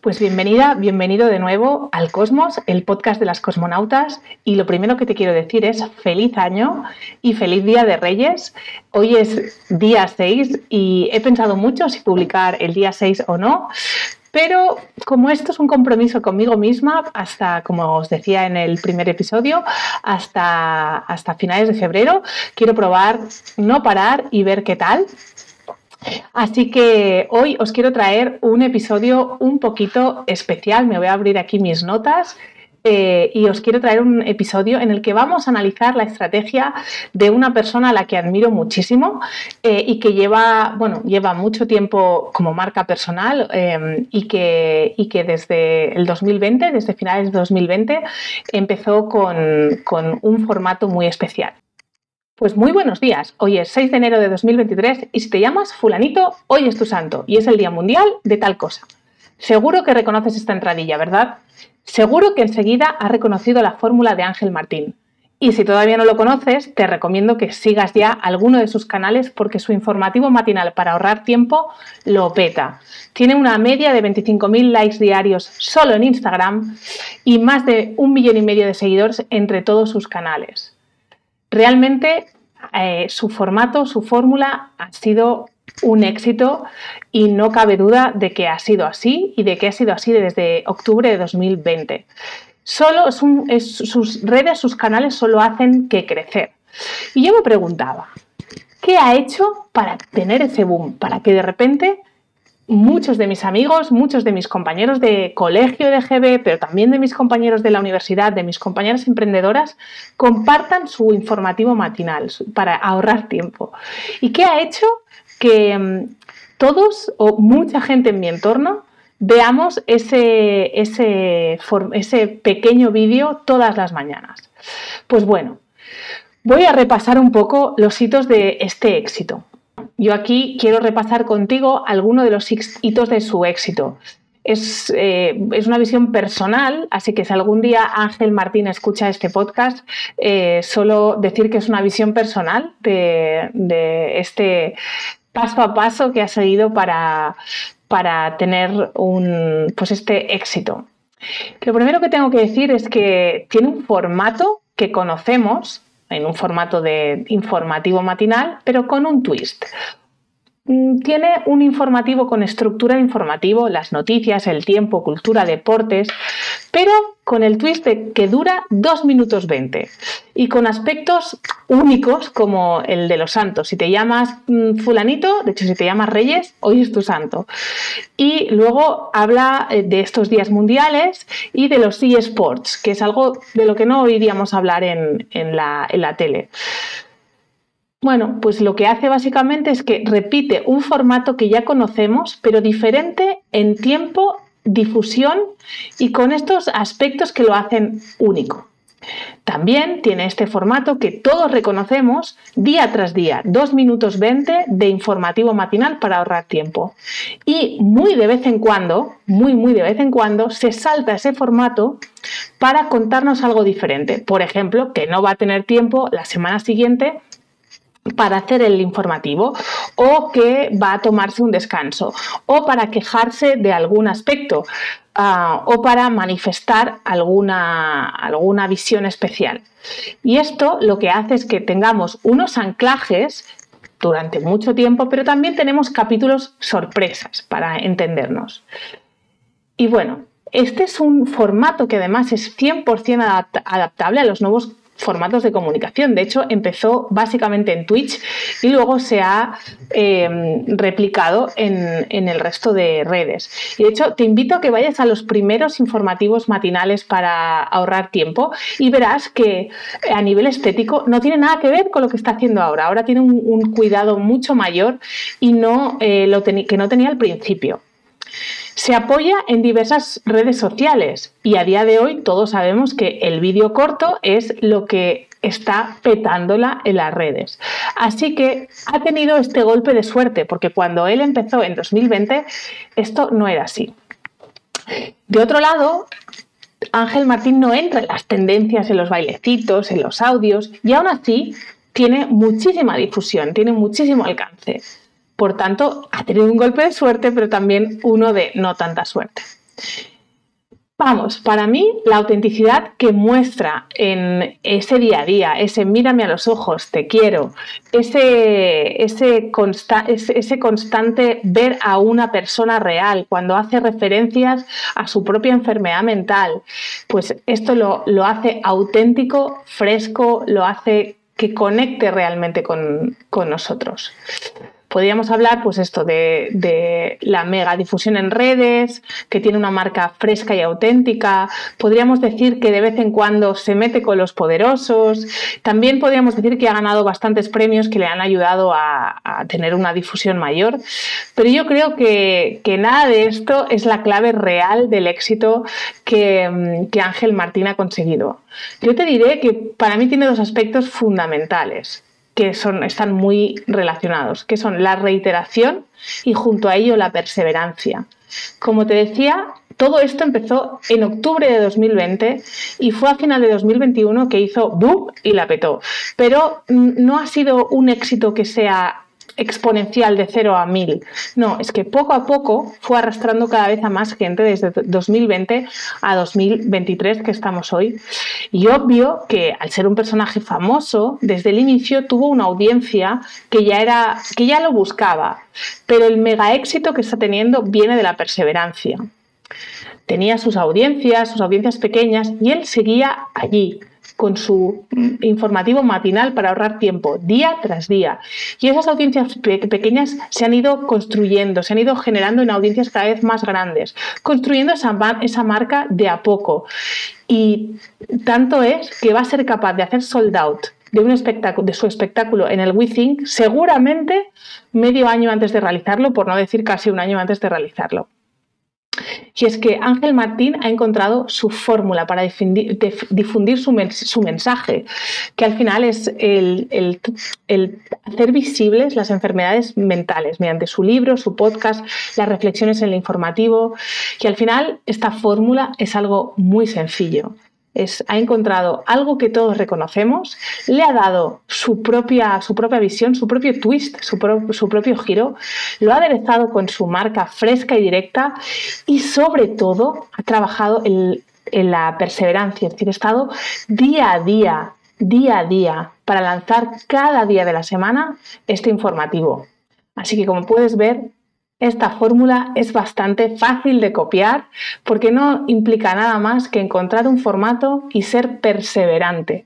Pues bienvenida, bienvenido de nuevo al Cosmos, el podcast de las cosmonautas. Y lo primero que te quiero decir es feliz año y feliz Día de Reyes. Hoy es día 6 y he pensado mucho si publicar el día 6 o no. Pero como esto es un compromiso conmigo misma, hasta, como os decía en el primer episodio, hasta, hasta finales de febrero, quiero probar no parar y ver qué tal. Así que hoy os quiero traer un episodio un poquito especial. Me voy a abrir aquí mis notas eh, y os quiero traer un episodio en el que vamos a analizar la estrategia de una persona a la que admiro muchísimo eh, y que lleva, bueno, lleva mucho tiempo como marca personal eh, y, que, y, que, desde el 2020, desde finales de 2020, empezó con, con un formato muy especial. Pues muy buenos días. Hoy es 6 de enero de 2023 y si te llamas fulanito, hoy es tu santo y es el Día Mundial de tal cosa. Seguro que reconoces esta entradilla, ¿verdad? Seguro que enseguida has reconocido la fórmula de Ángel Martín. Y si todavía no lo conoces, te recomiendo que sigas ya alguno de sus canales porque su informativo matinal para ahorrar tiempo lo peta. Tiene una media de 25.000 likes diarios solo en Instagram y más de un millón y medio de seguidores entre todos sus canales. Realmente eh, su formato, su fórmula ha sido un éxito y no cabe duda de que ha sido así y de que ha sido así desde octubre de 2020. Solo sus redes, sus canales solo hacen que crecer. Y yo me preguntaba, ¿qué ha hecho para tener ese boom? Para que de repente muchos de mis amigos, muchos de mis compañeros de colegio de GB, pero también de mis compañeros de la universidad, de mis compañeras emprendedoras, compartan su informativo matinal para ahorrar tiempo. ¿Y qué ha hecho que mm, todos o mucha gente en mi entorno veamos ese, ese, ese pequeño vídeo todas las mañanas? Pues bueno, voy a repasar un poco los hitos de este éxito. Yo aquí quiero repasar contigo algunos de los hitos de su éxito. Es, eh, es, una visión personal, así que si algún día Ángel Martín escucha este podcast, eh, solo decir que es una visión personal de, este paso a paso que ha seguido para, para tener un, pues este éxito. Lo primero que tengo que decir es que tiene un formato que conocemos, en un formato de informativo matinal, pero con un twist. Mm, tiene un informativo con estructura informativo, las noticias, el tiempo, cultura, deportes, pero con el twist que dura 2 minutos 20 y con aspectos únicos como el de los santos. Si te llamas mm, fulanito, de hecho si te llamas Reyes, hoy es tu santo. Y luego habla eh, de estos días mundiales y de los eSports, que es algo de lo que no oiríamos hablar en, la, en la tele. Bueno, pues lo que hace básicamente es que repite un formato que ya conocemos, pero diferente en tiempo, difusión y con estos aspectos que lo hacen único. También tiene este formato que todos reconocemos día tras día, 2 minutos 20 de informativo matinal para ahorrar tiempo. Y muy de vez en cuando, muy muy de vez en cuando, se salta ese formato para contarnos algo diferente. Por ejemplo, que no va a tener tiempo la semana siguiente para hacer el informativo o que va a tomarse un descanso o para quejarse de algún aspecto ah, o para manifestar alguna, alguna visión especial. Y esto lo que hace es que tengamos unos anclajes durante mucho tiempo, pero también tenemos capítulos sorpresas para entendernos. Y bueno, este es un formato que además es 100% adaptable a los nuevos formatos de comunicación. De hecho, empezó básicamente en Twitch y luego se ha em, replicado en, el resto de redes. Y de hecho, te invito a que vayas a los primeros informativos matinales para ahorrar tiempo y verás que a nivel estético no tiene nada que ver con lo que está haciendo ahora. Ahora tiene un, cuidado mucho mayor y no, eh, lo que no tenía al principio. Se apoya en diversas redes sociales y a día de hoy todos sabemos que el vídeo corto es lo que está petándola en las redes. Así que ha tenido este golpe de suerte, porque cuando él empezó en 2020, esto no era así. De otro lado, Ángel Martín no entra en las tendencias, en los bailecitos, en los audios, y aún así tiene muchísima difusión, tiene muchísimo alcance. Por tanto, ha tenido un golpe de suerte, pero también uno de no tanta suerte. Vamos, para mí la autenticidad que muestra en ese día a día, ese mírame a los ojos, te quiero, ese, ese, constante ver a una persona real cuando hace referencias a su propia enfermedad mental, pues esto lo, lo hace auténtico, fresco, lo hace que conecte realmente con, con nosotros. Podríamos hablar, pues esto, de, la mega difusión en redes, que tiene una marca fresca y auténtica. Podríamos decir que de vez en cuando se mete con los poderosos. También podríamos decir que ha ganado bastantes premios que le han ayudado a, tener una difusión mayor. Pero yo creo que, nada de esto es la clave real del éxito que, que Ángel Martín ha conseguido. Yo te diré que para mí tiene dos aspectos fundamentales que son, están muy relacionados, que son la reiteración y junto a ello la perseverancia. Como te decía, todo esto empezó en octubre de 2020 y fue a final de 2021 que hizo boom y la petó. Pero mm, no ha sido un éxito que sea exponencial de 0 a 1000. No, es que poco a poco fue arrastrando cada vez a más gente desde 2020 a 2023 que estamos hoy. Y obvio que al ser un personaje famoso, desde el inicio tuvo una audiencia que ya era que ya lo buscaba, pero el mega éxito que está teniendo viene de la perseverancia. Tenía sus audiencias, sus audiencias pequeñas y él seguía allí, con su informativo matinal para ahorrar tiempo día tras día. Y esas audiencias pequeñas se han ido construyendo, se han ido generando en audiencias cada vez más grandes, construyendo esa, esa marca de a poco. Y tanto es que va a ser capaz de hacer sold out de, un espectáculo, de su espectáculo en el WeThink seguramente medio año antes de realizarlo, por no decir casi un año antes de realizarlo. Y es que Ángel Martín ha encontrado su fórmula para difundir, su, mensaje, que al final es el, hacer visibles las enfermedades mentales mediante su libro, su podcast, las reflexiones en el informativo. Y al final esta fórmula es algo muy sencillo ha encontrado algo que todos reconocemos, le ha dado su propia, su propia visión, su propio twist, su, su propio giro, lo ha aderezado con su marca fresca y directa y sobre todo ha trabajado en, en la perseverancia, es decir, ha estado día a día, día a día para lanzar cada día de la semana este informativo. Así que como puedes ver, esta fórmula es bastante fácil de copiar porque no implica nada más que encontrar un formato y ser perseverante.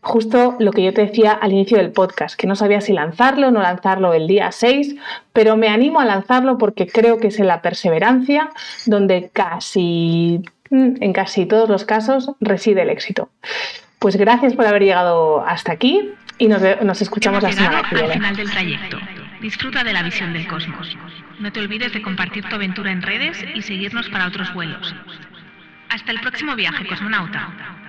Justo lo que yo te decía al inicio del podcast, que no sabía si lanzarlo o no lanzarlo el día 6, pero me animo a lanzarlo porque creo que es en la perseverancia donde casi, en casi todos los casos reside el éxito. Pues gracias por haber llegado hasta aquí y nos, escuchamos la semana que viene. Disfruta de la visión del cosmos. No te olvides de compartir tu aventura en redes y seguirnos para otros vuelos. Hasta el próximo viaje, cosmonauta.